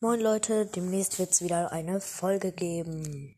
Moin Leute, demnächst wird es wieder eine Folge geben.